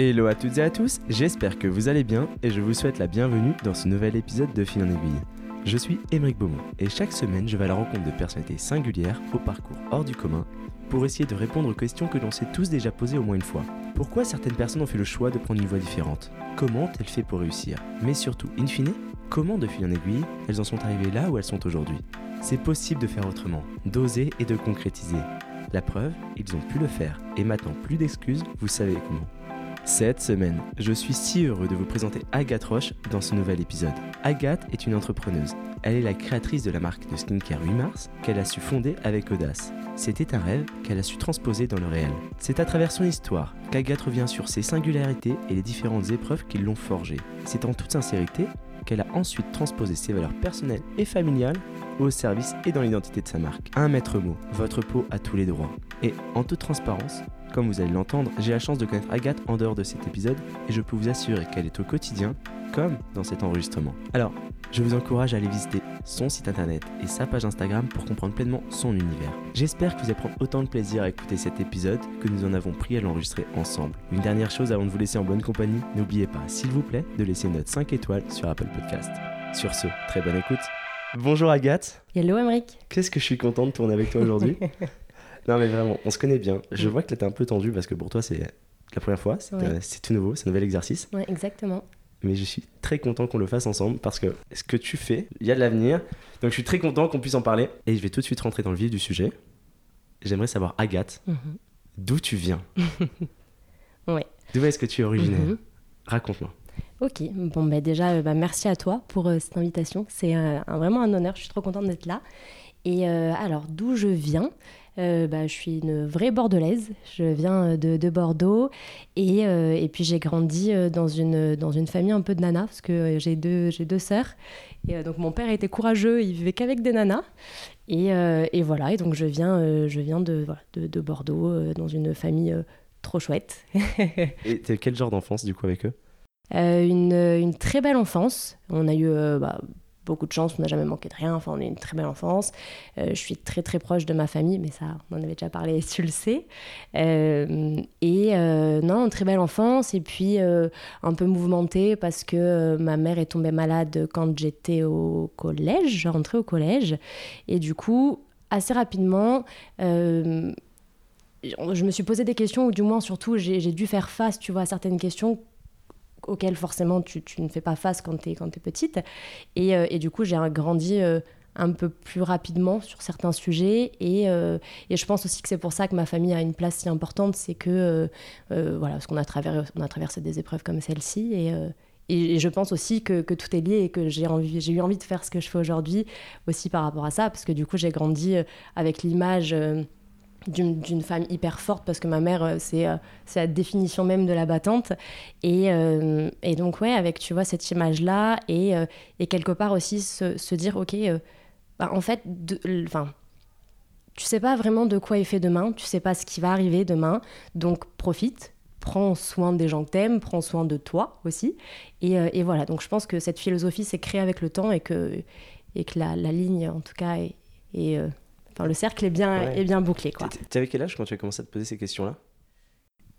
Hello à toutes et à tous, j'espère que vous allez bien et je vous souhaite la bienvenue dans ce nouvel épisode de Fil en aiguille. Je suis Émeric Beaumont et chaque semaine je vais à la rencontre de personnalités singulières au parcours hors du commun pour essayer de répondre aux questions que l'on s'est tous déjà posées au moins une fois. Pourquoi certaines personnes ont fait le choix de prendre une voie différente? Comment ont-elles fait pour réussir? Mais surtout, in fine, comment de fil en aiguille elles en sont arrivées là où elles sont aujourd'hui? C'est possible de faire autrement, d'oser et de concrétiser. La preuve, ils ont pu le faire et maintenant plus d'excuses, vous savez comment. Cette semaine, je suis si heureux de vous présenter Agathe Roche dans ce nouvel épisode. Agathe est une entrepreneuse. Elle est la créatrice de la marque de skincare 8 mars qu'elle a su fonder avec audace. C'était un rêve qu'elle a su transposer dans le réel. C'est à travers son histoire qu'Agathe revient sur ses singularités et les différentes épreuves qui l'ont forgée. C'est en toute sincérité qu'elle a ensuite transposé ses valeurs personnelles et familiales au service et dans l'identité de sa marque. Un maître mot, votre peau a tous les droits. Et en toute transparence, comme vous allez l'entendre, j'ai la chance de connaître Agathe en dehors de cet épisode et je peux vous assurer qu'elle est au quotidien comme dans cet enregistrement. Alors, je vous encourage à aller visiter son site internet et sa page Instagram pour comprendre pleinement son univers. J'espère que vous allez prendre autant de plaisir à écouter cet épisode que nous en avons pris à l'enregistrer ensemble. Une dernière chose avant de vous laisser en bonne compagnie, n'oubliez pas, s'il vous plaît, de laisser une note 5 étoiles sur Apple Podcast. Sur ce, très bonne écoute. Bonjour Agathe. Hello Emric. Qu'est-ce que je suis content de tourner avec toi aujourd'hui? non mais vraiment, on se connaît bien. Je vois que t'es un peu tendu parce que pour toi c'est la première fois, c'est Ouais. euh, c'est tout nouveau, c'est un nouvel exercice. Ouais, exactement. Mais je suis très content qu'on le fasse ensemble parce que ce que tu fais, il y a de l'avenir. Donc je suis très content qu'on puisse en parler. Et je vais tout de suite rentrer dans le vif du sujet. J'aimerais savoir, Agathe, Mhm. d'où tu viens Ouais. D'où est-ce que tu es originaire Mhm. Raconte-moi. Ok, bon bah déjà euh, bah, merci à toi pour euh, cette invitation. C'est euh, vraiment un honneur, je suis trop contente d'être là. Et alors d'où je viens? Euh, bah, Je suis une vraie bordelaise, je viens euh, de, de Bordeaux et, euh, et puis j'ai grandi dans une, dans une famille un peu de nanas parce que j'ai deux, j'ai deux sœurs. Et donc mon père était courageux, il vivait qu'avec des nanas. Et, et voilà, et donc je viens, je viens de, voilà, de, de Bordeaux dans une famille trop chouette. Et quel genre d'enfance du coup avec eux? Euh, une, une très belle enfance. On a eu euh, bah, beaucoup de chance, on n'a jamais manqué de rien. Enfin, on a une très belle enfance. Euh, je suis très très proche de ma famille, mais ça, on en avait déjà parlé, tu le sais. Euh, et euh, non, une très belle enfance. Et puis un peu mouvementée parce que ma mère est tombée malade quand j'étais au collège. Je rentrais au collège. Et du coup, assez rapidement, je me suis posé des questions, ou du moins surtout, j'ai dû faire face, tu vois, à certaines questions auxquelles forcément tu, tu ne fais pas face quand tu es, petite. Et, euh, et du coup, j'ai grandi euh, un peu plus rapidement sur certains sujets. Et, euh, et je pense aussi que c'est pour ça que ma famille a une place si importante, c'est que, voilà, parce qu'on a, traversé- on a traversé des épreuves comme celle-ci. Et, et, je pense aussi que, que tout est lié et que j'ai eu envie de faire ce que je fais aujourd'hui aussi par rapport à ça, parce que du coup, j'ai grandi avec l'image... d'une femme hyper forte parce que ma mère euh, c'est euh, c'est la définition même de la battante. Et, euh, et donc ouais avec tu vois cette image là et, et quelque part aussi se, se dire ok bah, en fait enfin tu sais pas vraiment de quoi est fait demain tu sais pas ce qui va arriver demain. Donc profite prends soin des gens que t'aimes prends soin de toi aussi. Et, et voilà donc je pense que cette philosophie s'est créée avec le temps et que et que la, la ligne en tout cas est, enfin le cercle est bien Ouais. est bien bouclé T'étais- T'avais quel âge quand tu as commencé à te poser ces questions-là?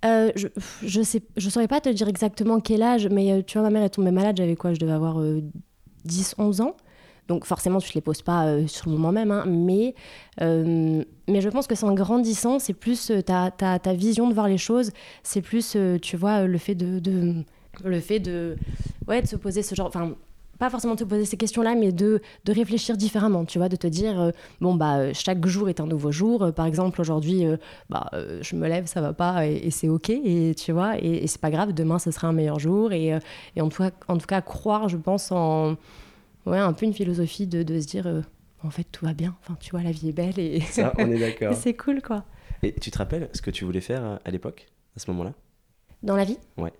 Euh, je, je sais, je saurais pas te dire exactement quel âge, mais euh, tu vois, ma mère est tombée malade, j'avais quoi Je devais avoir euh, 10, 11 ans. Donc forcément, tu te les poses pas euh, sur le moment même, hein, mais, euh, mais je pense que c'est en grandissant, c'est plus euh, ta, ta, ta vision de voir les choses, c'est plus, tu vois, le fait de, de- le fait de, ouais, de se poser ce genre, enfin, pas forcément de te poser ces questions-là, mais de, de réfléchir différemment, tu vois, de te dire, euh, bon, bah, euh, chaque jour est un nouveau jour. Euh, par exemple, aujourd'hui, euh, bah, euh, je me lève, ça va pas, et, et c'est ok, et tu vois, et, et c'est pas grave, demain, ce sera un meilleur jour, et, euh, et en, tout cas, en tout cas, croire, je pense, en, ouais, un peu une philosophie de, de se dire, euh, en fait, tout va bien, enfin, tu vois, la vie est belle, et, Ça, on est d'accord. c'est cool, quoi. Et tu te rappelles ce que tu voulais faire à- à l'époque, à ce moment-là? Dans la vie? Ouais.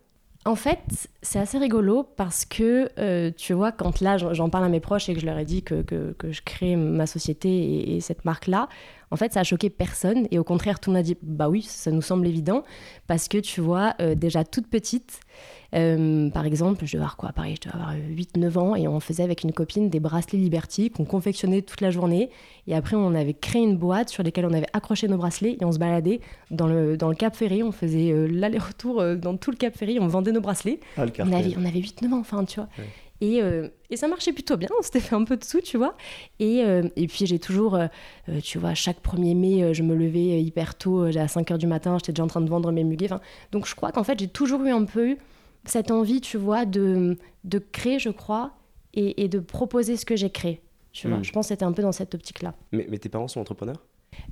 En fait, c'est assez rigolo parce que, euh, tu vois, quand là, j'en parle à mes proches et que je leur ai dit que, je crée ma société et, et cette marque-là, En fait, ça a choqué personne et au contraire, tout le monde a dit bah oui, ça nous semble évident parce que tu vois, euh, déjà toute petite, euh, par exemple, je devais avoir quoi Pareil, je devais avoir 8-9 ans et on faisait avec une copine des bracelets Liberty qu'on confectionnait toute la journée. Et après, on avait créé une boîte sur laquelle on avait accroché nos bracelets et on se baladait dans le, dans le Cap Ferré. On faisait euh, l'aller-retour dans tout le Cap Ferré. On vendait nos bracelets. Ah, on avait, on avait 8-9 ans, enfin, tu vois. Et, et, ça marchait plutôt bien, on s'était fait un peu de sous, tu vois. Et, et puis j'ai toujours, tu vois, chaque 1er mai, je me levais hyper tôt, à 5h du matin, j'étais déjà en train de vendre mes muguets. Donc je crois qu'en fait, j'ai toujours eu un peu cette envie, tu vois, de, de créer, je crois, et, et de proposer ce que j'ai créé. Tu vois, Mm. je pense que c'était un peu dans cette optique-là. Mais, mais tes parents sont entrepreneurs?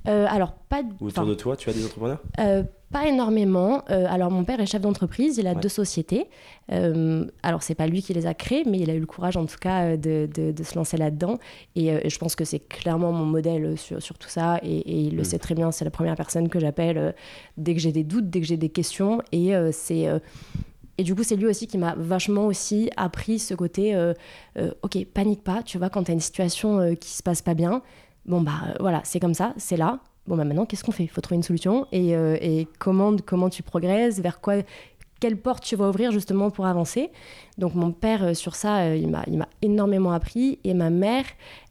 Euh, alors, pas, Ou enfin, autour de toi, tu as des entrepreneurs? Euh, pas énormément. Euh, alors, mon père est chef d'entreprise, il a Ouais. deux sociétés. Euh, alors, c'est pas lui qui les a créées, mais il a eu le courage, en tout cas, euh, de, de, de se lancer là-dedans. Et, euh, et je pense que c'est clairement mon modèle sur, sur tout ça. Et, et il le Mm. sait très bien. C'est la première personne que j'appelle dès que j'ai des doutes, dès que j'ai des questions. Et c'est. et du coup, c'est lui aussi qui m'a vachement aussi appris ce côté, euh, euh, ok, panique pas, tu vois, quand tu as une situation euh, qui se passe pas bien, bon bah voilà, c'est comme ça, c'est là. Bon bah maintenant, qu'est-ce qu'on fait? Il faut trouver une solution et, euh, et comment, comment tu progresses, vers quoi, quelle porte tu vas ouvrir justement pour avancer? Donc mon père, euh, sur ça, euh, il m'a énormément appris et ma mère,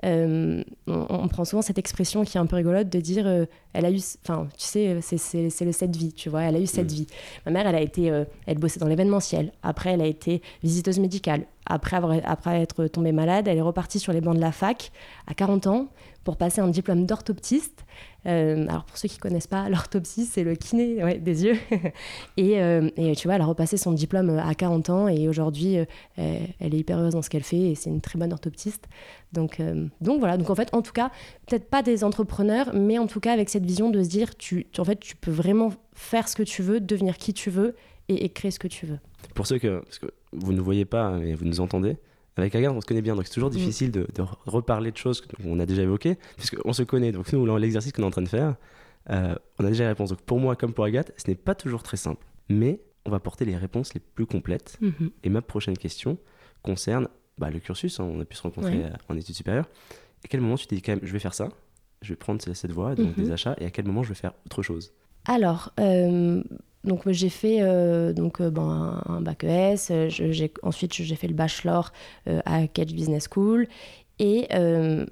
euh, on, on prend souvent cette expression qui est un peu rigolote de dire, elle a eu, enfin tu sais, c'est- le cette vie, tu vois, elle a eu cette Mm. vie. Ma mère, elle a été, elle bossait dans l'événementiel. Après, elle a été visiteuse médicale. Après, avoir, après être tombée malade, elle est repartie sur les bancs de la fac à 40 ans pour passer un diplôme d'orthoptiste. Euh, alors pour ceux qui connaissent pas, l'orthopsie, c'est le kiné des yeux. et, euh, et tu vois, elle a repassé son diplôme à 40 ans et aujourd'hui, euh, elle est hyper heureuse dans ce qu'elle fait et c'est une très bonne orthoptiste. Donc, euh, voilà, donc en fait, en tout cas, peut-être pas des entrepreneurs, mais en tout cas avec cette vision de se dire, tu, en fait, tu peux vraiment faire ce que tu veux, devenir qui tu veux et, et créer ce que tu veux. Pour ceux que, que vous ne voyez pas, mais vous nous entendez, avec Agathe, on se connaît bien, donc c'est toujours Mm. difficile de, de reparler de choses qu'on a déjà évoquées, puisqu'on se connaît. Donc nous, l'exercice qu'on est en train de faire, euh, on a déjà les réponses. Donc pour moi, comme pour Agathe, ce n'est pas toujours très simple. Mais on va porter les réponses les plus complètes. Et ma prochaine question concerne bah, le cursus. hein, on a pu se rencontrer Ouais. euh, en études supérieures. À quel moment tu t'es dit quand même, je vais faire ça, je vais prendre ce- cette voie, donc Mhm. des achats, et à quel moment je vais faire autre chose? Alors, euh, donc j'ai fait euh, donc euh, bon, un, bac ES. euh, ensuite, j'ai fait le bachelor euh, à Cage Business School et euh,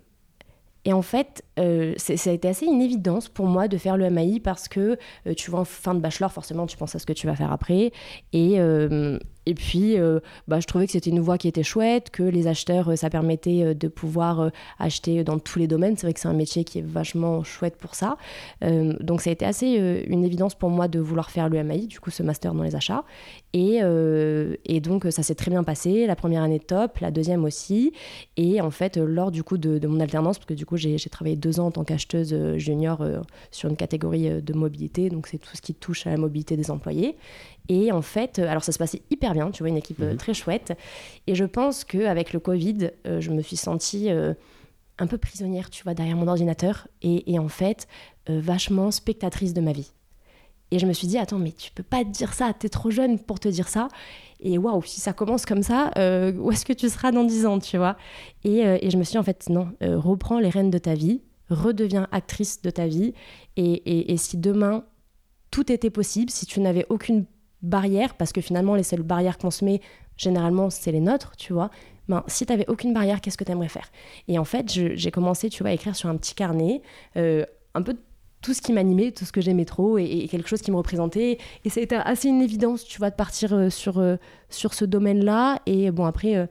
et en fait, euh, ça a été assez une évidence pour moi de faire le MAI parce que euh, tu vois en fin de bachelor, forcément, tu penses à ce que tu vas faire après. Et, euh, et puis, bah, je trouvais que c'était une voie qui était chouette, que les acheteurs, ça permettait de pouvoir acheter dans tous les domaines. C'est vrai que c'est un métier qui est vachement chouette pour ça. Donc ça a été assez une évidence pour moi de vouloir faire le MAI, du coup ce master dans les achats. Et, et donc ça s'est très bien passé, la première année top, la deuxième aussi. Et en fait, lors du coup de, de mon alternance, parce que du coup j'ai travaillé deux ans en tant qu'acheteuse euh, junior euh, sur une catégorie euh, de mobilité, donc c'est tout ce qui touche à la mobilité des employés. Et en fait, alors ça se passait hyper bien, tu vois, une équipe Mhm. très chouette. Et je pense qu'avec le Covid, je me suis sentie un peu prisonnière, tu vois, derrière mon ordinateur. Et, et en fait, euh, vachement spectatrice de ma vie. Et je me suis dit, attends, mais tu peux pas te dire ça, t'es trop jeune pour te dire ça. Et waouh, si ça commence comme ça, euh, où est-ce que tu seras dans 10 ans, tu vois? Et, euh, et je me suis dit, en fait, non, reprends les rênes de ta vie, redeviens actrice de ta vie. Et, et- si demain, tout était possible, si tu n'avais aucune barrière, parce que finalement, les seules barrières qu'on se met, généralement, c'est les nôtres, tu vois. Ben, si tu n'avais aucune barrière, qu'est-ce que tu aimerais faire? Et en fait, j'ai commencé, tu vois, à écrire sur un petit carnet euh, un peu tout ce qui m'animait, tout ce que j'aimais trop et, quelque chose qui me représentait. Et ça a été assez une évidence, tu vois, de partir euh, sur, euh, sur ce domaine-là. Et bon, après,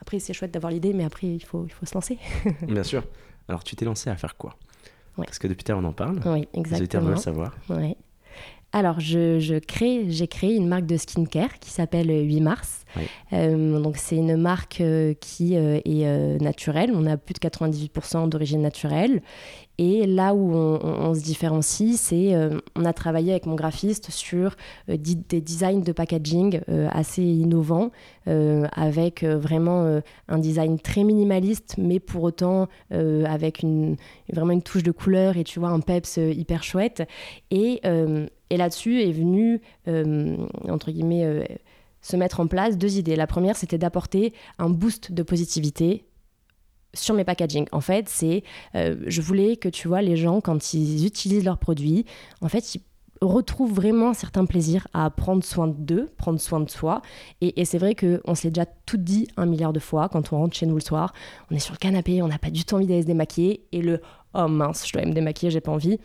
après c'est chouette d'avoir l'idée, mais après, il faut, il faut se lancer. Bien sûr. Alors tu t'es lancé à faire quoi? Ouais. Parce que depuis tard on en parle. oui, Les auditeurs exactement. veulent savoir. Ouais. Alors, je, je crée, j'ai créé une marque de skincare qui s'appelle 8 mars. Oui. Euh, donc, c'est une marque euh, qui euh, est euh, naturelle. On a plus de 98% d'origine naturelle. Et là où on, on- on se différencie, c'est euh, on a travaillé avec mon graphiste sur euh, des designs de packaging euh, assez innovants, euh, avec euh, vraiment euh, un design très minimaliste, mais pour autant euh, avec une, vraiment une touche de couleur et tu vois un peps euh, hyper chouette. Et, euh, et là-dessus est venu, euh, entre guillemets, euh, se mettre en place deux idées. La première, c'était d'apporter un boost de positivité sur mes packaging. En fait, c'est, euh, je voulais que tu vois les gens quand ils utilisent leurs produits, en fait, ils retrouvent vraiment un certain plaisir à prendre soin d'eux, prendre soin de soi. Et, c'est vrai qu'on se l'est déjà tout dit un milliard de fois quand on rentre chez nous le soir. On est sur le canapé, on n'a pas du tout envie d'aller se démaquiller. Et le oh mince, je dois me démaquiller, j'ai pas envie.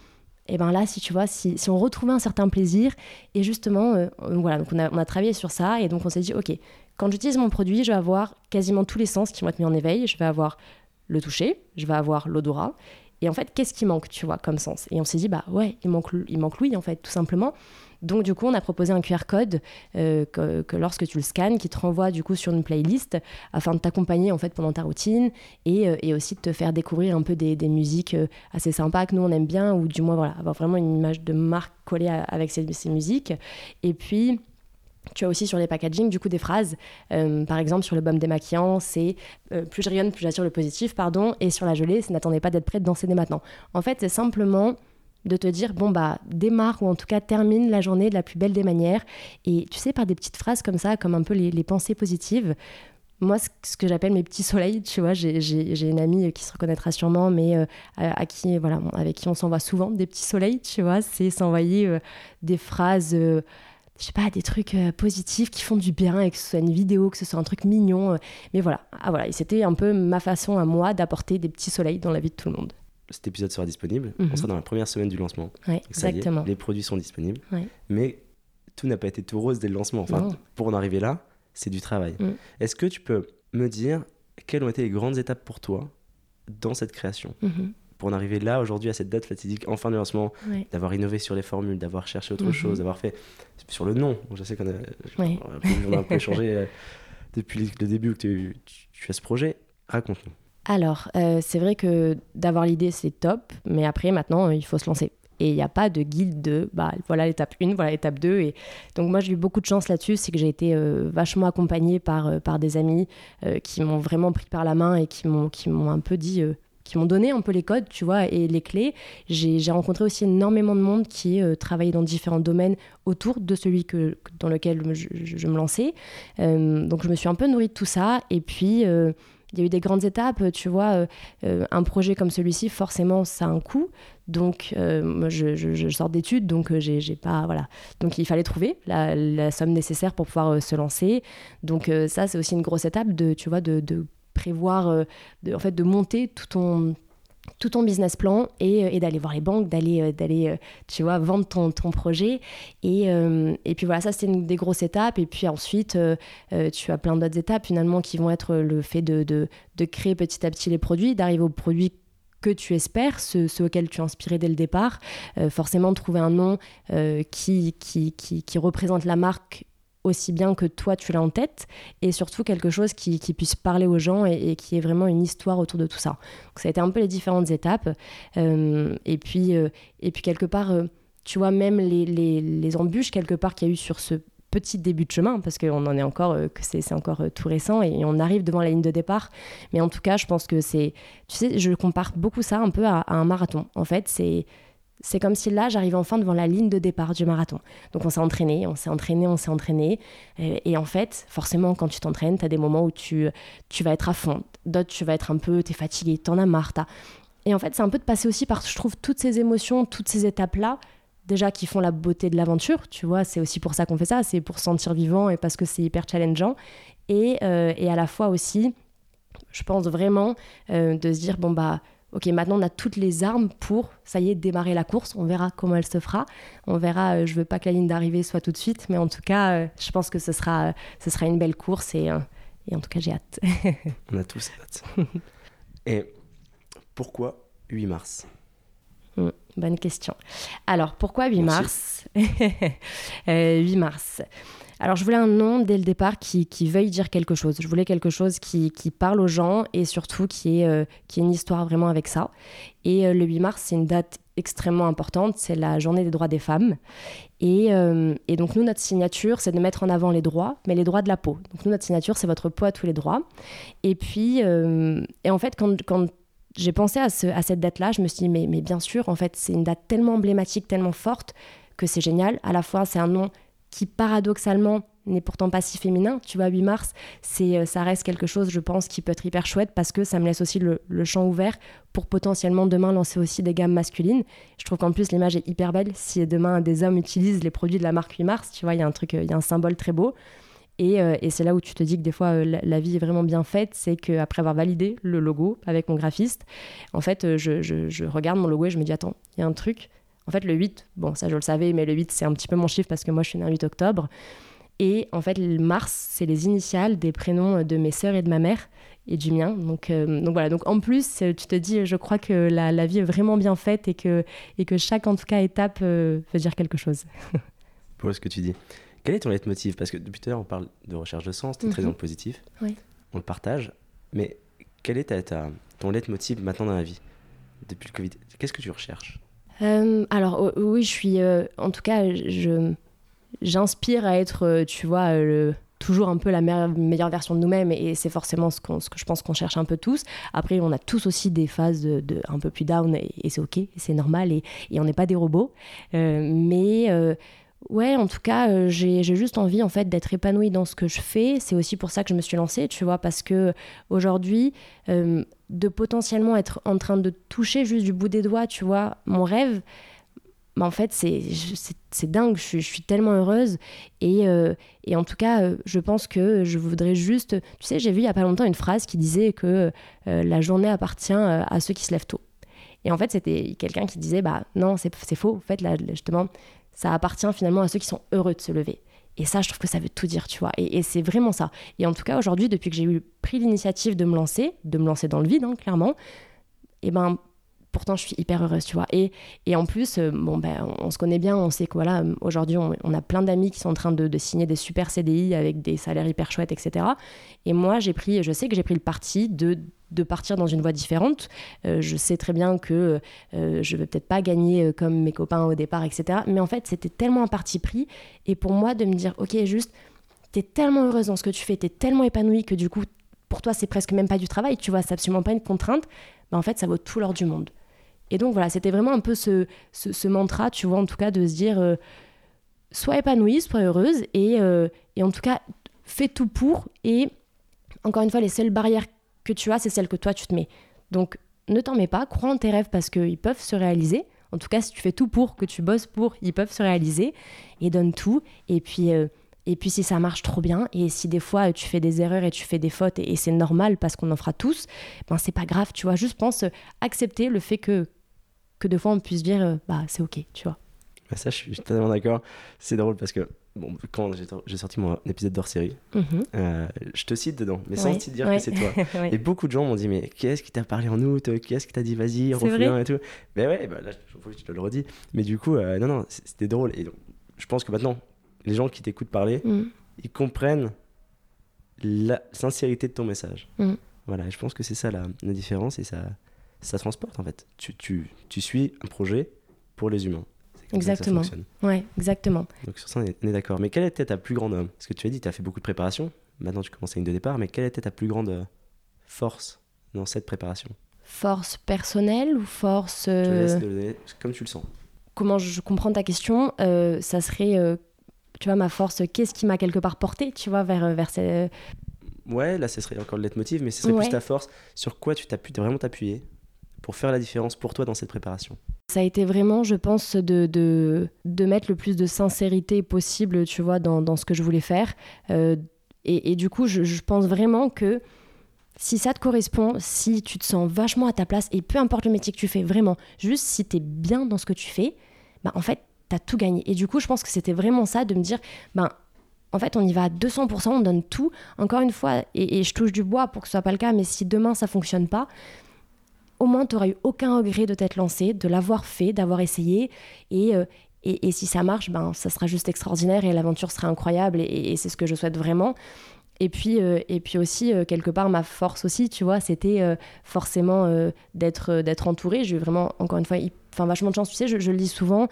Et ben là, si tu vois, si, on retrouvait un certain plaisir, et justement, euh, voilà, donc on a, on a travaillé sur ça, et donc on s'est dit, ok, quand j'utilise mon produit, je vais avoir quasiment tous les sens qui vont être mis en éveil. Je vais avoir le toucher, je vais avoir l'odorat. Et en fait, qu'est-ce qui manque, tu vois, comme sens? Et on s'est dit, bah ouais, il manque, il manque l'ouïe, en fait, tout simplement. Donc, du coup, on a proposé un QR code euh, que, lorsque tu le scannes, qui te renvoie, du coup, sur une playlist afin de t'accompagner, en fait, pendant ta routine et, euh, et, aussi de te faire découvrir un peu des, musiques euh, assez sympas que nous, on aime bien ou du moins, voilà, avoir vraiment une image de marque collée avec ces musiques. Et puis, tu as aussi sur les packaging du coup des phrases. Euh, par exemple sur le baume démaquillant, c'est euh, plus je rayonne, plus j'attire le positif, pardon. Et sur la gelée, c'est n'attendez pas d'être prêt de danser dès maintenant. En fait, c'est simplement de te dire bon bah démarre ou en tout cas termine la journée de la plus belle des manières. Et tu sais par des petites phrases comme ça, comme un peu les, pensées positives. Moi, ce que j'appelle mes petits soleils, tu vois, j'ai une amie qui se reconnaîtra sûrement, mais euh, qui, voilà, avec qui on s'envoie souvent des petits soleils, tu vois, c'est s'envoyer des phrases je sais pas, des trucs euh, positifs qui font du bien, et que ce soit une vidéo, que ce soit un truc mignon. Euh, mais voilà, ah, voilà. c'était un peu ma façon à moi d'apporter des petits soleils dans la vie de tout le monde. Cet épisode sera disponible. On mhm. sera dans la première semaine du lancement. Oui, exactement. les produits sont disponibles. Mais tout n'a pas été tout rose dès le lancement. Enfin, pour en arriver là, c'est du travail. Mm. Est-ce que tu peux me dire quelles ont été les grandes étapes pour toi dans cette création? Mhm pour en arriver là aujourd'hui à cette date fatidique en fin de lancement, d'avoir innové sur les formules, d'avoir cherché autre mhm. chose, d'avoir fait sur le nom. Je sais qu'on a, a, un peu échangé euh, depuis le début que tu, tu, as ce projet. Raconte-nous. Alors, euh, c'est vrai que d'avoir l'idée, c'est top, mais après, maintenant, il faut se lancer. Et il n'y a pas de guide de, bah, voilà l'étape 1, voilà l'étape 2. Et donc moi, j'ai eu beaucoup de chance là-dessus, c'est que j'ai été euh, vachement accompagnée par, par des amis qui m'ont vraiment pris par la main et qui m'ont un peu dit, qui m'ont donné un peu les codes, tu vois, et les clés. J'ai rencontré aussi énormément de monde qui euh, travaillait dans différents domaines autour de celui que, dans lequel je, me lançais. Euh, donc je me suis un peu nourrie de tout ça. Et puis, euh, il y a eu des grandes étapes, tu vois. un projet comme celui-ci, forcément, ça a un coût. Donc, moi, je, sors d'études, donc j'ai pas, voilà. Donc, il fallait trouver la, somme nécessaire pour pouvoir se lancer. Donc, ça, c'est aussi une grosse étape de, tu vois, de, de prévoir, euh, de, en fait, de monter tout ton tout ton business plan et, euh, et d'aller voir les banques, d'aller, euh, d'aller tu vois, vendre ton, ton projet. Et, et puis voilà, ça c'était une des grosses étapes. Et puis ensuite, tu as plein d'autres étapes finalement qui vont être le fait de, de, de créer petit à petit les produits, d'arriver aux produits que tu espères, ceux, ceux, auxquels tu es inspiré dès le départ. forcément, trouver un nom qui, qui, qui, représente la marque aussi bien que toi tu l'as en tête et surtout quelque chose qui, puisse parler aux gens et, qui est vraiment une histoire autour de tout ça. Donc ça a été un peu les différentes étapes. Euh, et, puis, euh, et puis quelque part, euh, tu vois, même les, les, embûches quelque part qu'il y a eu sur ce petit début de chemin parce qu'on en est encore que c'est encore tout récent et on arrive devant la ligne de départ. Mais en tout cas je pense que c'est tu sais je compare beaucoup ça un peu à un marathon. En fait c'est c'est comme si là, j'arrivais enfin devant la ligne de départ du marathon. Donc on s'est entraîné, on s'est entraîné, on s'est entraîné. Et, en fait, forcément, quand tu t'entraînes, tu as des moments où tu, tu vas être à fond. D'autres, tu vas être un peu, tu es fatigué, tu en as marre. Et en fait, c'est un peu de passer aussi par, je trouve, toutes ces émotions, toutes ces étapes-là, déjà qui font la beauté de l'aventure. Tu vois, c'est aussi pour ça qu'on fait ça, c'est pour se sentir vivant et parce que c'est hyper challengeant. Et, euh, et, à la fois aussi, je pense vraiment euh, de se dire, bon, bah ok, maintenant on a toutes les armes pour, ça y est, démarrer la course. On verra comment elle se fera. On verra, euh, je veux pas que la ligne d'arrivée soit tout de suite, mais en tout cas, euh, je pense que ce sera, ce sera une belle course et, euh, et en tout cas, j'ai hâte. on a tous hâte. et pourquoi 8 mars? Hmm, Bonne question. Alors, pourquoi 8 mars? 8 mars. Alors je voulais un nom dès le départ qui, veuille dire quelque chose. Je voulais quelque chose qui, parle aux gens et surtout euh, qui est une histoire vraiment avec ça. Et euh, le 8 mars, c'est une date extrêmement importante, c'est la journée des droits des femmes. Et, euh, et donc nous, notre signature, c'est de mettre en avant les droits, mais les droits de la peau. Donc nous, notre signature, c'est votre peau à tous les droits. Et puis, et en fait, quand, j'ai pensé à, ce, cette date-là, je me suis dit, mais bien sûr, en fait, c'est une date tellement emblématique, tellement forte, que c'est génial. À la fois, c'est un nom qui paradoxalement n'est pourtant pas si féminin. Tu vois, 8 mars, c'est, ça reste quelque chose, je pense, qui peut être hyper chouette parce que ça me laisse aussi le, champ ouvert pour potentiellement demain lancer aussi des gammes masculines. Je trouve qu'en plus, l'image est hyper belle. Si demain des hommes utilisent les produits de la marque 8 mars, tu vois, il y a un truc, il y a un symbole très beau. Et, et, c'est là où tu te dis que des fois la, vie est vraiment bien faite, c'est qu'après avoir validé le logo avec mon graphiste, en fait, je, je, je, regarde mon logo et je me dis attends, il y a un truc, en fait, le 8, bon, ça je le savais, mais le 8, c'est un petit peu mon chiffre parce que moi je suis née le 8 octobre. Et en fait, le mars, c'est les initiales des prénoms de mes sœurs et de ma mère et du mien. Donc, euh, donc voilà, donc en plus, tu te dis, je crois que la, la, vie est vraiment bien faite et que, et que chaque, en tout cas, étape euh, veut dire quelque chose. Pour ce que tu dis. Quel est ton leitmotiv? Parce que depuis tout à l'heure, on parle de recherche de sens, tu es très dans le positif. Oui. On le partage. Mais quel est ta, ta, ton leitmotiv maintenant dans la vie? Depuis le Covid, qu'est-ce que tu recherches? Euh, alors oui, je suis, euh, en tout cas, j'inspire à être, euh, tu vois, toujours un peu la meilleure version de nous-mêmes et c'est forcément ce, que je pense qu'on cherche un peu tous. Après, on a tous aussi des phases un peu plus down et, c'est ok, c'est normal et, et on n'est pas des robots. mais ouais, en tout cas, j'ai juste envie en fait d'être épanouie dans ce que je fais. C'est aussi pour ça que je me suis lancée, tu vois, parce que aujourd'hui, de potentiellement être en train de toucher juste du bout des doigts, tu vois, mon rêve, bah en fait, c'est dingue, je, suis tellement heureuse. Et, euh, et en tout cas, euh, je pense que je voudrais juste... Tu sais, j'ai vu il n'y a pas longtemps une phrase qui disait que euh, la journée appartient à ceux qui se lèvent tôt. Et en fait, c'était quelqu'un qui disait, bah non, c'est faux. En fait, là, justement, ça appartient finalement à ceux qui sont heureux de se lever. Et ça, je trouve que ça veut tout dire, tu vois. Et, c'est vraiment ça. Et en tout cas, aujourd'hui, depuis que j'ai eu pris l'initiative de me lancer, de me lancer dans le vide, hein, clairement, et eh ben pourtant je suis hyper heureuse, tu vois. Et, et en plus, euh, bon, ben, on, se connaît bien, on sait que voilà, aujourd'hui, on, a plein d'amis qui sont en train de, signer des super CDI avec des salaires hyper chouettes, etc. Et moi, j'ai pris, je sais que j'ai pris le parti de de partir dans une voie différente. Euh, je sais très bien que euh, je vais peut-être pas gagner euh, comme mes copains au départ, etc. Mais en fait, c'était tellement un parti pris. Et pour moi, de me dire, ok, juste, tu es tellement heureuse dans ce que tu fais, tu es tellement épanouie que du coup, pour toi, c'est presque même pas du travail, tu vois, c'est absolument pas une contrainte. Ben, en fait, ça vaut tout l'or du monde. Et donc voilà, c'était vraiment un peu ce, ce, mantra, tu vois, en tout cas, de se dire, sois épanouie, sois heureuse, et, et en tout cas, fais tout pour. Et encore une fois, les seules barrières que tu as, c'est celle que toi tu te mets. Donc ne t'en mets pas, crois en tes rêves parce qu'ils peuvent se réaliser. En tout cas, si tu fais tout pour, que tu bosses pour, ils peuvent se réaliser. Et donne tout. Et puis, euh, et puis si ça marche trop bien, et si des fois tu fais des erreurs et tu fais des fautes, et, c'est normal parce qu'on en fera tous, ben c'est pas grave, tu vois. Juste pense euh, accepter le fait que, que de fois on puisse dire, euh, bah c'est ok, tu vois. Bah, ça, je suis totalement d'accord. C'est drôle parce que bon, quand j'ai sorti mon épisode d'hors série, mhm. euh, je te cite dedans, mais sans te dire que c'est toi. Et beaucoup de gens m'ont dit Mais qu'est-ce qui t'a parlé en août Qu'est-ce qui t'a dit Vas-y, refais et tout. Mais ouais, bah là, je te le redis. Mais du coup, euh, non, non, c'était drôle. Et donc, je pense que maintenant, les gens qui t'écoutent parler, mhm. ils comprennent la sincérité de ton message. Mhm. Voilà, je pense que c'est ça la, la, différence et ça, ça transporte en fait. Tu, tu, tu suis un projet pour les humains. Exactement. Ouais, exactement. Donc sur ça, on est, d'accord. Mais quelle était ta plus grande. Parce que tu as dit, tu as fait beaucoup de préparation. Maintenant, tu commences à une de départ. Mais quelle était ta plus grande force dans cette préparation? Force personnelle ou force. Je te laisse donner comme tu le sens. Comment je comprends ta question euh, Ça serait. Euh, tu vois, ma force, qu'est-ce qui m'a quelque part porté, tu vois, vers, vers ces... Ouais, là, ce serait encore le leitmotiv, mais ce serait plus ta force. Sur quoi tu t'as pu vraiment t'appuyer pour faire la différence pour toi dans cette préparation? Ça a été vraiment, je pense, de, de, de, mettre le plus de sincérité possible, tu vois, dans, dans ce que je voulais faire. Euh, et, du coup, je, pense vraiment que si ça te correspond, si tu te sens vachement à ta place, et peu importe le métier que tu fais, vraiment, juste si tu es bien dans ce que tu fais, bah, en fait, tu as tout gagné. Et du coup, je pense que c'était vraiment ça, de me dire, ben, en fait, on y va à 200%, on donne tout. Encore une fois, et, et je touche du bois pour que ce soit pas le cas, mais si demain ça fonctionne pas, au moins tu n'auras eu aucun regret de t'être lancé, de l'avoir fait, d'avoir essayé. Euh, et, et, si ça marche, ben, ça sera juste extraordinaire et l'aventure sera incroyable. Et, c'est ce que je souhaite vraiment. Et puis, euh, et puis aussi, euh, quelque part, ma force aussi, tu vois, c'était forcément d'être d'être entourée. J'ai eu vraiment, encore une fois, enfin, vachement de chance. Tu sais, je, je le dis souvent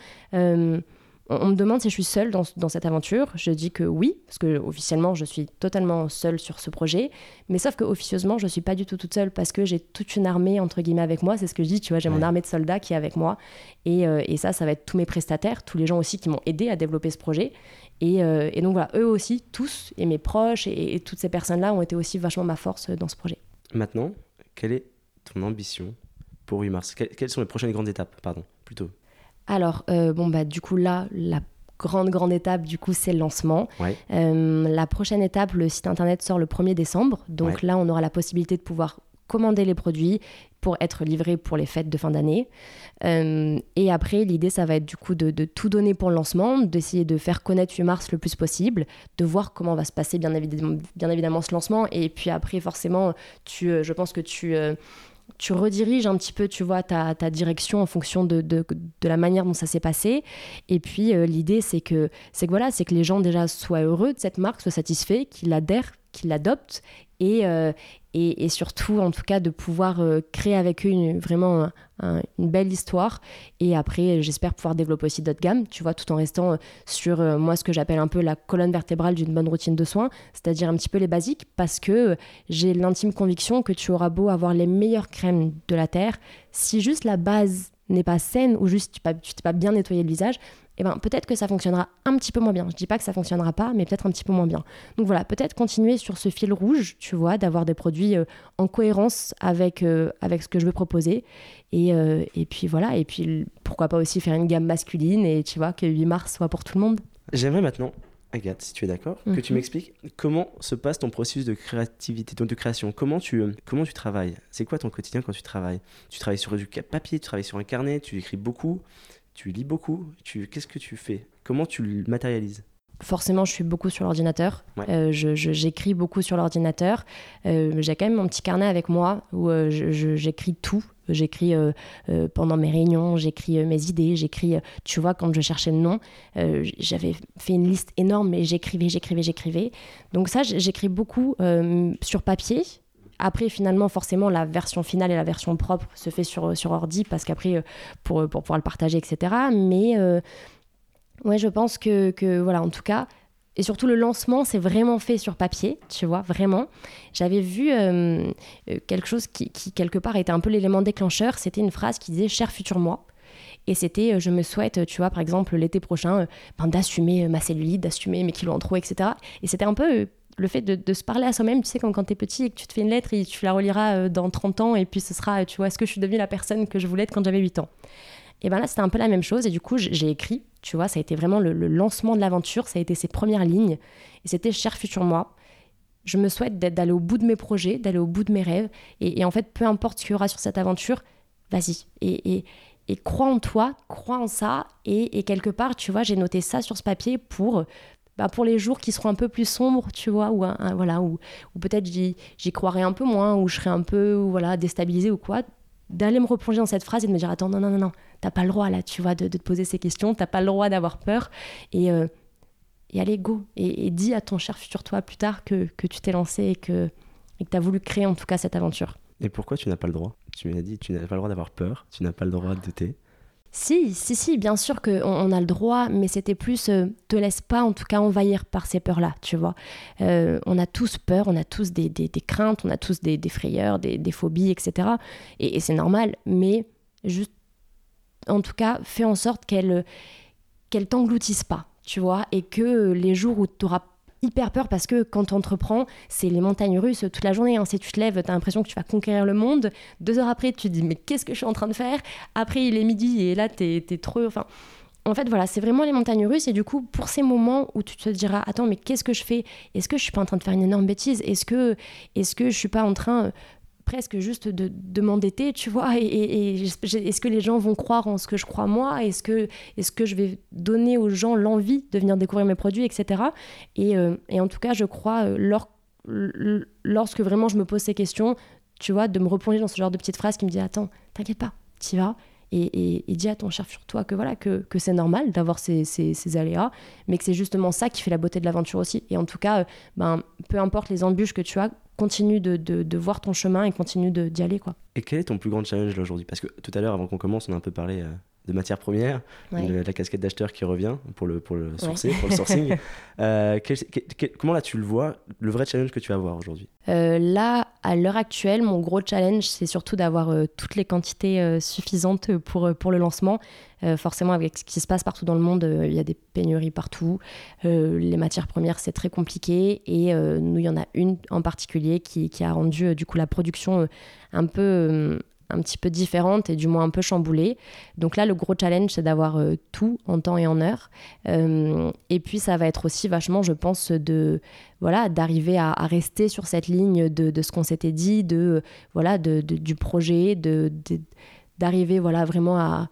on, me demande si je suis seule dans, cette aventure. Je dis que oui, parce que officiellement, je suis totalement seule sur ce projet. Mais sauf que officieusement, je suis pas du tout toute seule parce que j'ai toute une armée entre guillemets avec moi. C'est ce que je dis. Tu vois, j'ai mon armée de soldats qui est avec moi. Et, euh, et, ça, ça va être tous mes prestataires, tous les gens aussi qui m'ont aidé à développer ce projet. Et, et, donc voilà, eux aussi, tous, et mes proches, et, toutes ces personnes-là ont été aussi vachement ma force dans ce projet. Maintenant, quelle est ton ambition pour 8 mars? Quelles sont les prochaines grandes étapes, pardon, plutôt? Alors, bon, bah, du coup, là, la grande, grande étape, du coup, c'est le lancement. la prochaine étape, le site internet sort le 1er décembre. Donc là, on aura la possibilité de pouvoir commander les produits pour être livrés pour les fêtes de fin d'année. Euh, et après, l'idée, ça va être du coup de, tout donner pour le lancement, d'essayer de faire connaître 8 mars le plus possible, de voir comment va se passer bien évidemment, bien évidemment ce lancement. Et puis après, forcément, tu, euh, je pense que tu... Euh, tu rediriges un petit peu, tu vois, ta, ta direction en fonction de, de, de, la manière dont ça s'est passé. Et puis, l'idée, c'est que, c'est que, voilà, c'est que les gens déjà soient heureux de cette marque, soient satisfaits, qu'ils l'adhèrent, qu'ils l'adoptent et, et, surtout, en tout cas, de pouvoir euh, créer avec eux une, vraiment une belle histoire. Et après, j'espère pouvoir développer aussi d'autres gammes, tu vois, tout en restant euh, sur euh, moi ce que j'appelle un peu la colonne vertébrale d'une bonne routine de soins, c'est-à-dire un petit peu les basiques, parce que j'ai l'intime conviction que tu auras beau avoir les meilleures crèmes de la terre, si juste la base n'est pas saine ou juste tu t'es pas bien nettoyé le visage, eh ben, peut-être que ça fonctionnera un petit peu moins bien. Je dis pas que ça fonctionnera pas, mais peut-être un petit peu moins bien. Donc voilà, peut-être continuer sur ce fil rouge, tu vois, d'avoir des produits euh, en cohérence avec, euh, avec ce que je veux proposer. Et, euh, et puis voilà, et puis pourquoi pas aussi faire une gamme masculine et tu vois, que 8 mars soit pour tout le monde. J'aimerais maintenant, Agathe, si tu es d'accord, que tu mhm. m'expliques comment se passe ton processus de créativité, de création. Comment tu, comment tu travailles? C'est quoi ton quotidien quand tu travailles? Tu travailles sur du papier, tu travailles sur un carnet, tu écris beaucoup tu lis beaucoup. Tu... Qu'est-ce que tu fais? Comment tu le matérialises? Forcément, je suis beaucoup sur l'ordinateur. Euh, j'écris beaucoup sur l'ordinateur. Euh, j'ai quand même mon petit carnet avec moi où euh, j'écris tout. J'écris pendant mes réunions, j'écris mes idées, j'écris, tu vois, quand je cherchais le nom, j'avais fait une liste énorme et j'écrivais, j'écrivais, j'écrivais. Donc ça, j'écris beaucoup sur papier, après, finalement, forcément, la version finale et la version propre se fait sur, sur ordi parce qu'après, euh, pour, pour pouvoir le partager, etc. Mais euh, ouais, je pense que, que, voilà, en tout cas, et surtout le lancement, c'est vraiment fait sur papier, tu vois, vraiment. J'avais vu euh, quelque chose qui, qui, quelque part, était un peu l'élément déclencheur. C'était une phrase qui disait Cher futur moi. Et c'était, je me souhaite, tu vois, par exemple, l'été prochain, ben, d'assumer ma cellulite, d'assumer mes kilos en trop, etc. Et c'était un peu le fait de, se parler à soi-même, tu sais, quand, quand tu es petit et que tu te fais une lettre et tu la reliras euh, dans 30 ans et puis ce sera, tu vois, est-ce que je suis devenue la personne que je voulais être quand j'avais 8 ans? Et bien là, c'était un peu la même chose et du coup, j'ai écrit, tu vois, ça a été vraiment le, lancement de l'aventure, ça a été ses premières lignes et c'était cher futur moi. Je me souhaite d'aller au bout de mes projets, d'aller au bout de mes rêves et, en fait, peu importe ce qu'il y aura sur cette aventure, vas-y. Et, et, crois en toi, crois en ça et, quelque part, tu vois, j'ai noté ça sur ce papier pour bah, pour les jours qui seront un peu plus sombres, tu vois, ou, voilà, ou, peut-être j'y, croirais un peu moins, ou je serais un peu voilà, déstabilisée ou quoi, d'aller me replonger dans cette phrase et de me dire attends, non, non, non, non, t'as pas le droit là, tu vois, de, te poser ces questions, t'as pas le droit d'avoir peur. Et, euh, et allez, go. Et, dis à ton cher futur toi plus tard que, que tu t'es lancé et que et que tu as voulu créer en tout cas cette aventure. Et pourquoi tu n'as pas le droit? Tu m'as dit tu n'as pas le droit d'avoir peur, tu n'as pas le droit de douter. Si, si, si, bien sûr qu'on on a le droit, mais c'était plus euh, te laisse pas en tout cas envahir par ces peurs-là, tu vois. Euh, on a tous peur, on a tous des, des, craintes, on a tous des, des frayeurs, des, phobies, etc. Et, c'est normal, mais juste, en tout cas, fais en sorte qu'elle qu'elle t'engloutisse pas, tu vois, et que les jours où tu auras hyper peur parce que quand tu entreprends, c'est les montagnes russes toute la journée. Hein. Si tu te lèves, tu as l'impression que tu vas conquérir le monde. Deux heures après, tu te dis mais qu'est-ce que je suis en train de faire? Après, il est midi et là, tu es, trop... Enfin, en fait, voilà, c'est vraiment les montagnes russes. Et du coup, pour ces moments où tu te diras, attends, mais qu'est-ce que je fais? Est-ce que je suis pas en train de faire une énorme bêtise? Est-ce que, est-ce que je suis pas en train presque juste de, de m'endetter, tu vois. Et, est-ce que les gens vont croire en ce que je crois moi? Est-ce que, est que je vais donner aux gens l'envie de venir découvrir mes produits, etc. Euh, et, en tout cas, je crois, euh, lorsque vraiment je me pose ces questions, tu vois, de me replonger dans ce genre de petite phrase qui me dit Attends, t'inquiète pas, tu vas. Et, dis à ton cher sur toi que voilà que, que c'est normal d'avoir ces, ces, aléas, mais que c'est justement ça qui fait la beauté de l'aventure aussi. Et en tout cas, euh, ben, peu importe les embûches que tu as, continue de, voir ton chemin et continue d'y aller. Quoi. Et quel est ton plus grand challenge aujourd'hui? Parce que tout à l'heure, avant qu'on commence, on a un peu parlé euh, de matières premières, Ouais. le- la casquette d'acheteur qui revient pour le, pour le sourcer, pour le sourcing. Euh, quel- quel- comment là tu le vois, le vrai challenge que tu vas avoir aujourd'hui? Euh, là, à l'heure actuelle, mon gros challenge, c'est surtout d'avoir euh, toutes les quantités suffisantes pour, pour le lancement. Forcément, avec ce qui se passe partout dans le monde, il y a des pénuries partout. Les matières premières, c'est très compliqué. Et nous, il y en a une en particulier qui, qui a rendu du coup la production un peu... euh, un petit peu différente et du moins un peu chamboulée. Donc là, le gros challenge, c'est d'avoir euh, tout en temps et en heure. Euh, et puis, ça va être aussi vachement, je pense, de voilà, d'arriver à, rester sur cette ligne de, de ce qu'on s'était dit, de voilà, de, du projet, de- d'arriver voilà vraiment à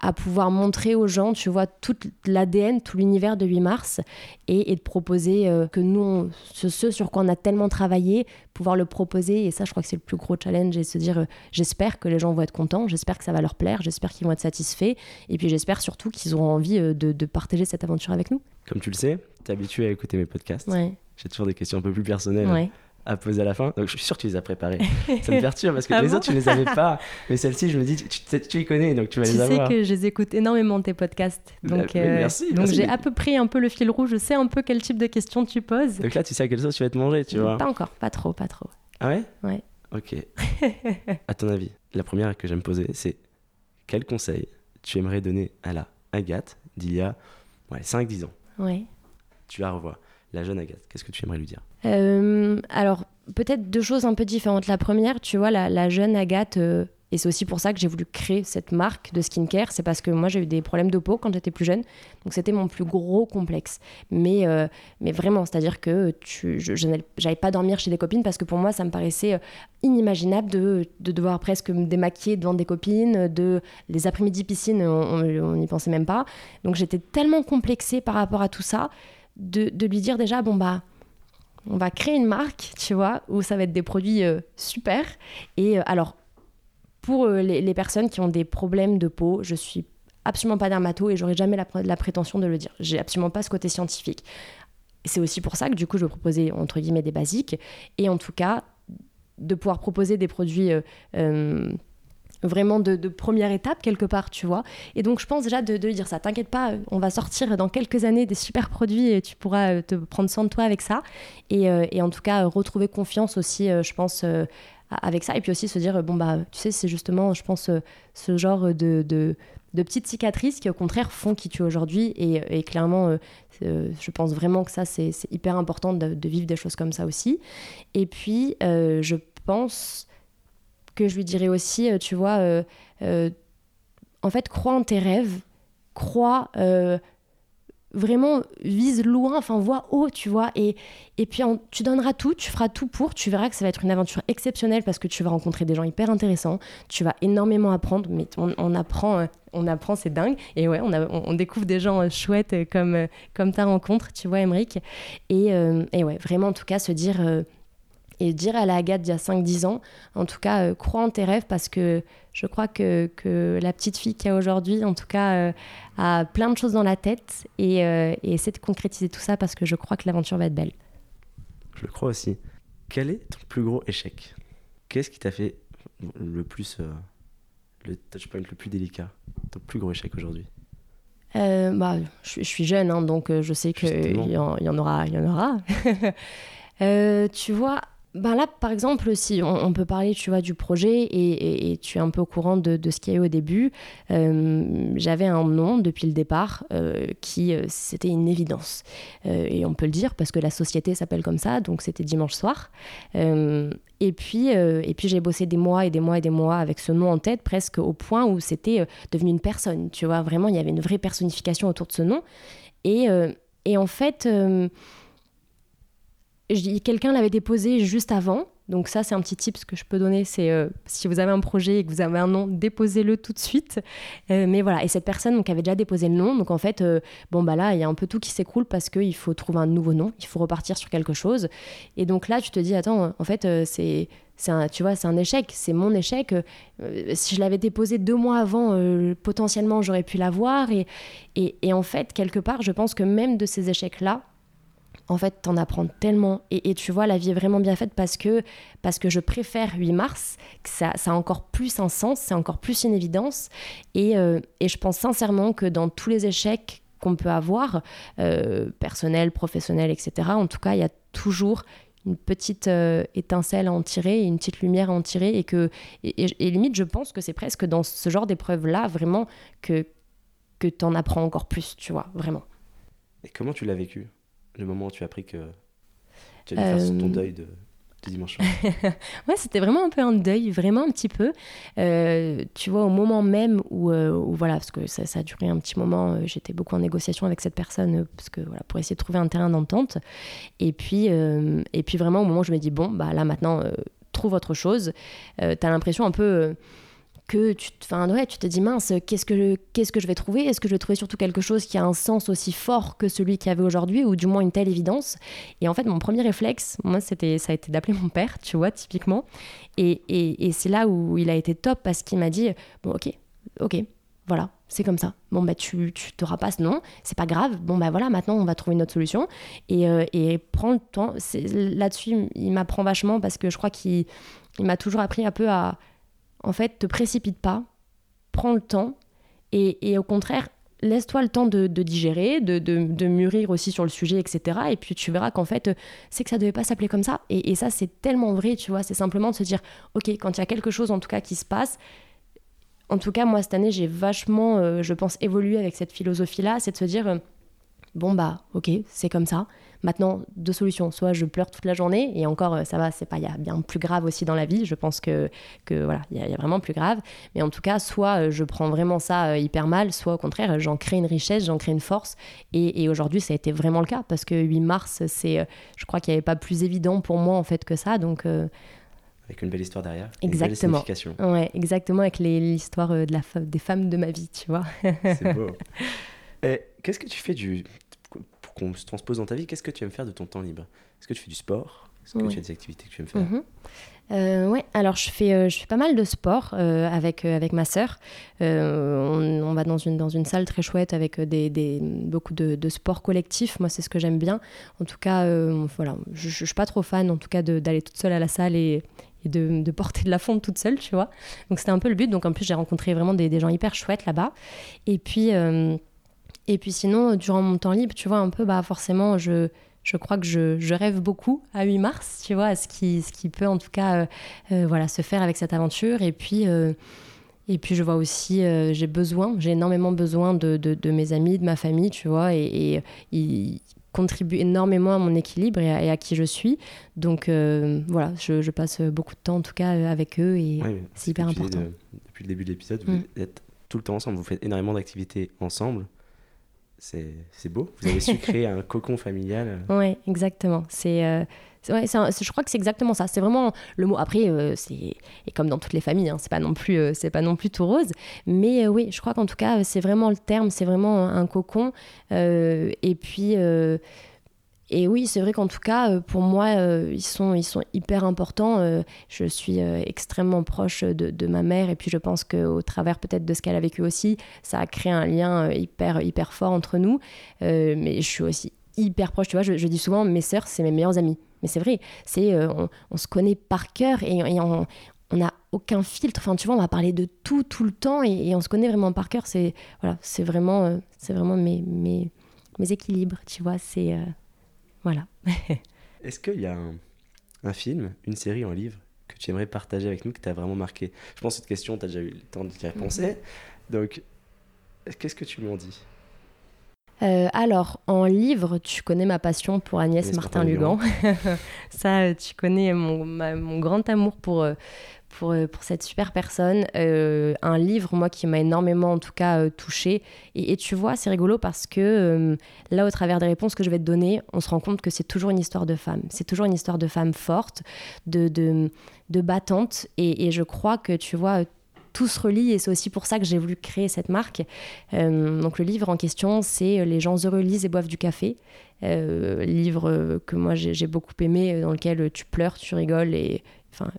à pouvoir montrer aux gens, tu vois, tout l'ADN, tout l'univers de 8 mars et, et de proposer euh, que nous, on- ce, ce sur quoi on a tellement travaillé, pouvoir le proposer. Et ça, je crois que c'est le plus gros challenge et se dire, euh, j'espère que les gens vont être contents, j'espère que ça va leur plaire, j'espère qu'ils vont être satisfaits et puis j'espère surtout qu'ils auront envie euh, de, de partager cette aventure avec nous. Comme tu le sais, tu es habitué à écouter mes podcasts. Ouais, J'ai toujours des questions un peu plus personnelles ouais. À poser à la fin. Donc je suis sûr que tu les as préparées. Ça me perturbe parce que Ah les bon autres, tu les avais pas. Mais celle-ci, je me dis, tu, tu, tu y connais, donc tu vas Tu les sais avoir. que je les écoute énormément tes podcasts. Bah, Donc, euh, merci, donc merci. j'ai à peu près un peu le fil rouge. Je sais un peu quel type de questions tu poses. Donc là, tu sais à quelle sauce tu vas te manger, tu vois. Pas encore, pas trop, pas trop. Ah ouais? Ouais. Ok. à ton avis, la première que j'aime poser, c'est quel conseil tu aimerais donner à la Agathe d'il y a ouais, 5-10 ans? Ouais. Tu la revois, la jeune Agathe. Qu'est-ce que tu aimerais lui dire? Alors, peut-être deux choses un peu différentes. La première, tu vois, la, la jeune Agathe, euh, et c'est aussi pour ça que j'ai voulu créer cette marque de skincare, c'est parce que moi j'ai eu des problèmes de peau quand j'étais plus jeune, donc c'était mon plus gros complexe. Mais, euh, mais vraiment, c'est-à-dire que je, j'allais pas dormir chez des copines parce que pour moi ça me paraissait euh, inimaginable de, de devoir presque me démaquiller devant des copines, de les après-midi piscine, on n'y pensait même pas. Donc j'étais tellement complexée par rapport à tout ça, de, de lui dire déjà, bon bah on va créer une marque, tu vois, où ça va être des produits euh, super. Et euh, alors, pour euh, les, personnes qui ont des problèmes de peau, je suis absolument pas dermato et j'aurais jamais la, la prétention de le dire. J'ai absolument pas ce côté scientifique. C'est aussi pour ça que du coup, je vais proposer entre guillemets des basiques et en tout cas de pouvoir proposer des produits vraiment de, première étape quelque part, tu vois. Et donc je pense déjà de, de dire ça. T'inquiète pas, euh, on va sortir dans quelques années des super produits et tu pourras euh, te prendre soin de toi avec ça. Et, euh, en tout cas, retrouver confiance aussi, je pense, avec ça. Et puis aussi se dire, bon, bah, tu sais, c'est justement, je pense, ce genre de, petites cicatrices qui, au contraire, font qui tu es aujourd'hui. Et, clairement, je pense vraiment que ça, c'est hyper important de, vivre des choses comme ça aussi. Et puis, je pense que je lui dirais aussi, euh, tu vois, euh, euh, en fait, crois en tes rêves, crois vraiment, vise loin, enfin, vois haut, tu vois, et, et puis tu donneras tout, tu feras tout pour, tu verras que ça va être une aventure exceptionnelle parce que tu vas rencontrer des gens hyper intéressants, tu vas énormément apprendre, mais on, apprend, on apprend, c'est dingue, et ouais, on, découvre des gens chouettes comme, comme ta rencontre, tu vois, Emmerich, et, et ouais, vraiment, en tout cas, se dire... et dire à la Agathe d'il y a 5-10 ans, en tout cas, euh, crois en tes rêves parce que je crois que, que la petite fille qu'il y a aujourd'hui, en tout cas, euh, a plein de choses dans la tête et, euh, et essaie de concrétiser tout ça parce que je crois que l'aventure va être belle. Je le crois aussi. Quel est ton plus gros échec? Qu'est-ce qui t'a fait le plus. le touchpoint le plus délicat? Ton plus gros échec aujourd'hui? Euh, bah, je, suis- je suis jeune, hein, donc je sais qu'il y, y en aura. Y en aura. Euh, tu vois, ben là, par exemple, si on, peut parler, tu vois, du projet et, tu es un peu au courant de, ce qu'il y a eu au début, euh, j'avais un nom depuis le départ euh, qui, euh, c'était une évidence. Euh, et on peut le dire parce que la société s'appelle comme ça, donc c'était dimanche soir. Et puis, et puis j'ai bossé des mois et des mois et des mois avec ce nom en tête, presque au point où c'était devenu une personne. Tu vois, vraiment, il y avait une vraie personnification autour de ce nom. Et, et en fait, quelqu'un l'avait déposé juste avant. Donc ça, c'est un petit tip que je peux donner. C'est euh, si vous avez un projet et que vous avez un nom, déposez-le tout de suite. Euh, mais voilà, et cette personne donc, avait déjà déposé le nom. Donc en fait, euh, bon bah là, il y a un peu tout qui s'écroule parce qu'il faut trouver un nouveau nom. Il faut repartir sur quelque chose. Et donc là, tu te dis, attends, en fait, c'est... Un, tu vois, c'est un échec, c'est mon échec. Si je l'avais déposé deux mois avant, potentiellement j'aurais pu l'avoir. Et en fait, quelque part, je pense que même de ces échecs-là, en fait, t'en apprends tellement. Et, tu vois, la vie est vraiment bien faite parce que, parce que je préfère 8 mars, que ça, ça a encore plus un sens, c'est encore plus une évidence. Et, euh, et, je pense sincèrement que dans tous les échecs qu'on peut avoir, euh, personnels, professionnels, etc., en tout cas, il y a toujours une petite euh, étincelle à en tirer, une petite lumière à en tirer. Et, que, et, et limite, je pense que c'est presque dans ce genre d'épreuve-là, vraiment, que, que t'en apprends encore plus, tu vois, vraiment. Et comment tu l'as vécu? Le moment où tu as appris que tu allais faire ton euh, deuil de, dimanche Ouais, c'était vraiment un peu un deuil, vraiment un petit peu. Euh, tu vois, au moment même où, euh, voilà, parce que ça, ça, a duré un petit moment, j'étais beaucoup en négociation avec cette personne parce que, voilà, pour essayer de trouver un terrain d'entente. Et puis, et puis vraiment, au moment où je me dis, bon, bah là maintenant, trouve autre chose, tu as l'impression un peu que tu, enfin, ouais, tu te dis mince, qu'est-ce que, que je vais trouver? Est-ce que je vais trouver surtout quelque chose qui a un sens aussi fort que celui qu'il y avait aujourd'hui, ou du moins une telle évidence? Et en fait, mon premier réflexe, moi, c'était, ça a été d'appeler mon père, tu vois, typiquement. Et, et, c'est là où il a été top parce qu'il m'a dit bon, ok, ok, voilà, c'est comme ça. Bon, bah, tu, tu pas ce nom, c'est pas grave. Bon, bah voilà, maintenant, on va trouver une autre solution. Et, euh, et prends le temps. Là-dessus, il m'apprend vachement parce que je crois qu'il il m'a toujours appris un peu à en fait, te précipite pas, prends le temps et, au contraire, laisse-toi le temps de, digérer, de, mûrir aussi sur le sujet, etc. Et puis tu verras qu'en fait, c'est que ça devait pas s'appeler comme ça. Et, ça, c'est tellement vrai, tu vois. C'est simplement de se dire, ok, quand il y a quelque chose en tout cas qui se passe, en tout cas, moi, cette année, j'ai vachement, euh, je pense, évolué avec cette philosophie-là, c'est de se dire, euh, bon, bah, ok, c'est comme ça. Maintenant, deux solutions. Soit je pleure toute la journée, et encore, euh, ça va, c'est pas, il y a bien plus grave aussi dans la vie. Je pense que, que voilà, il y, a vraiment plus grave. Mais en tout cas, soit euh, je prends vraiment ça euh, hyper mal, soit au contraire, j'en crée une richesse, j'en crée une force. Et, aujourd'hui, ça a été vraiment le cas, parce que 8 mars, c'est, je crois qu'il n'y avait pas plus évident pour moi, en fait, que ça. Donc. avec une belle histoire derrière. Exactement. Une belle ouais, exactement, avec l'histoire de la, des femmes de ma vie, tu vois. c'est beau. Qu'est-ce que tu fais du, qu'on se transpose dans ta vie, qu'est-ce que tu aimes faire de ton temps libre? Est-ce que tu fais du sport? Est-ce que tu as des activités que tu aimes faire? Euh, Oui, alors je fais, euh, je fais pas mal de sport euh, avec, avec ma sœur. On, va dans une, dans une salle très chouette avec des, des beaucoup de, de sports collectifs. Moi, c'est ce que j'aime bien. En tout cas, voilà, je, je, suis pas trop fan, en tout cas, d'aller toute seule à la salle et, et de, de, porter de la fonte toute seule, tu vois. Donc c'était un peu le but. Donc en plus, j'ai rencontré vraiment des, des, gens hyper chouettes là-bas. Et puis et puis sinon, durant mon temps libre, tu vois, un peu, bah forcément, je, je crois que je, je, rêve beaucoup à 8 mars, tu vois, à ce qui, ce qui peut en tout cas euh, euh, voilà, se faire avec cette aventure. Et puis, euh, et puis je vois aussi, j'ai besoin, j'ai énormément besoin de, de, de, mes amis, de ma famille, tu vois, et, ils contribuent énormément à mon équilibre et à, qui je suis. Donc voilà, je, je, passe beaucoup de temps en tout cas avec eux et c'est hyper important. depuis le début de l'épisode, vous mm. êtes tout le temps ensemble, vous faites énormément d'activités ensemble c'est beau. Vous avez su créer un cocon familial. Oui, exactement. C'est, euh, ouais, je crois que c'est exactement ça. C'est vraiment le mot. Après, euh, c'est et comme dans toutes les familles, hein, c'est pas non plus, euh, c'est pas non plus tout rose. Mais oui, je crois qu'en tout cas, c'est vraiment le terme. C'est vraiment un, un cocon. et puis et oui, c'est vrai qu'en tout cas, euh, pour moi, euh, ils, sont, hyper importants. Euh, je suis extrêmement proche de, ma mère et puis je pense qu'au travers peut-être de ce qu'elle a vécu aussi, ça a créé un lien hyper, hyper fort entre nous. mais je suis aussi hyper proche, tu vois, je, dis souvent, mes sœurs, c'est mes meilleures amies. Mais c'est vrai, c'est on, se connaît par cœur et, on, n'a aucun filtre. Enfin, tu vois, on va parler de tout, tout le temps et, on se connaît vraiment par cœur. C'est voilà, c'est vraiment, c'est vraiment mes, mes, mes équilibres, tu vois. C'est voilà. Est-ce qu'il y a un, film, une série, un livre que tu aimerais partager avec nous, que tu as vraiment marqué? Je pense que cette question, tu as déjà eu le temps d'y répondre. Mhm. Donc, qu'est-ce que tu lui en dis? Euh, alors, en livre, tu connais ma passion pour Agnès, Martin-Lugan. Ça, tu connais mon, mon grand amour pour, euh, pour, euh, pour cette super personne. Euh, un livre, moi, qui m'a énormément, en tout cas, euh, touchée. Et, tu vois, c'est rigolo parce que là, au travers des réponses que je vais te donner, on se rend compte que c'est toujours une histoire de femme. C'est toujours une histoire de femme forte, de, de, de battante. Et, et, je crois que, tu vois, tout se relie et c'est aussi pour ça que j'ai voulu créer cette marque. donc le livre en question, c'est Les gens heureux lisent et boivent du café. livre que moi j'ai beaucoup aimé, dans lequel tu pleures, tu rigoles et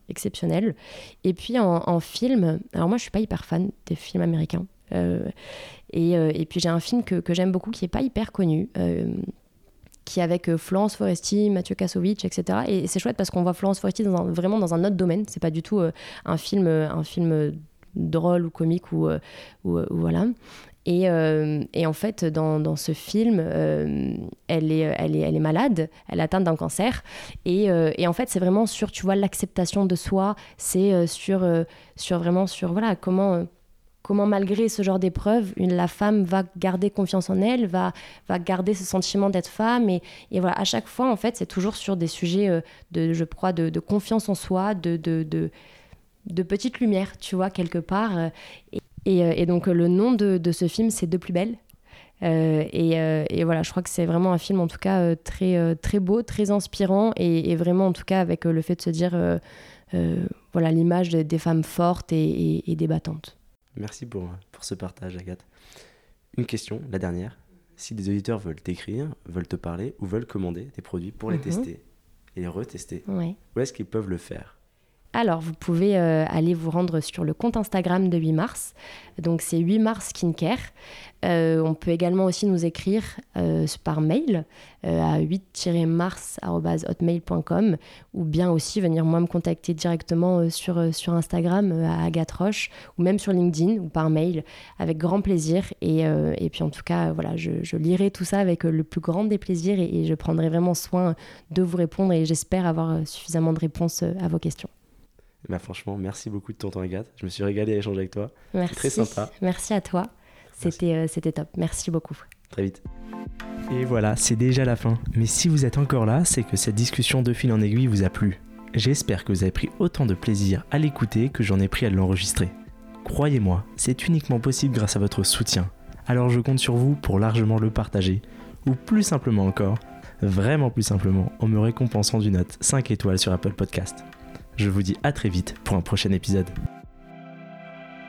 exceptionnel. Et puis en, film, alors moi je suis pas hyper fan des films américains. Euh, et, euh, et, puis j'ai un film que, que j'aime beaucoup qui est pas hyper connu, euh, qui est avec Florence Foresti, Mathieu Kassovitch, etc. Et c'est chouette parce qu'on voit Florence Foresti dans vraiment dans un autre domaine. C'est pas du tout un film, un film drôle ou comique ou, ou, voilà. Et, et, en fait, dans, dans ce film, elle, est, elle, est, elle est malade, elle est atteinte d'un cancer. Et, et, en fait, c'est vraiment sur, tu vois, l'acceptation de soi, c'est sur, sur vraiment sur, voilà, comment comment malgré ce genre d'épreuve, la femme va garder confiance en elle, va, va garder ce sentiment d'être femme. Et, et, voilà, à chaque fois, en fait, c'est toujours sur des sujets, euh, de, je crois, de, confiance en soi, de, de, de, de petite lumière, tu vois, quelque part. Euh, et, euh, et, donc, le nom de, de ce film, c'est De plus belle. et, et, voilà, je crois que c'est vraiment un film en tout cas très, très beau, très inspirant et, vraiment en tout cas avec le fait de se dire voilà l'image des femmes fortes et, et débattantes. Merci pour, pour ce partage, Agathe. Une question, la dernière. Si des auditeurs veulent t'écrire, veulent te parler ou veulent commander des produits pour les mhm. tester et les retester, où est-ce qu'ils peuvent le faire? Alors, vous pouvez euh, aller vous rendre sur le compte Instagram de 8 mars. Donc, c'est 8 mars skincare. Euh, on peut également aussi nous écrire euh, par mail à 8-mars.hotmail.com ou bien aussi venir moi me contacter directement sur, sur Instagram à Agathe Roche ou même sur LinkedIn ou par mail avec grand plaisir. Et, puis, en tout cas, voilà, je, lirai tout ça avec le plus grand des plaisirs et, et je prendrai vraiment soin de vous répondre et j'espère avoir suffisamment de réponses à vos questions. Bah franchement, merci beaucoup de ton temps, Agathe. Je me suis régalé à échanger avec toi. Merci. Très sympa. Merci à toi. C'était euh, c'était top. Merci beaucoup. Très vite. Et voilà, c'est déjà la fin. Mais si vous êtes encore là, c'est que cette discussion de fil en aiguille vous a plu. J'espère que vous avez pris autant de plaisir à l'écouter que j'en ai pris à l'enregistrer. Croyez-moi, c'est uniquement possible grâce à votre soutien. Alors je compte sur vous pour largement le partager. Ou plus simplement encore, vraiment plus simplement, en me récompensant d'une note 5 étoiles sur Apple Podcast. Je vous dis à très vite pour un prochain épisode.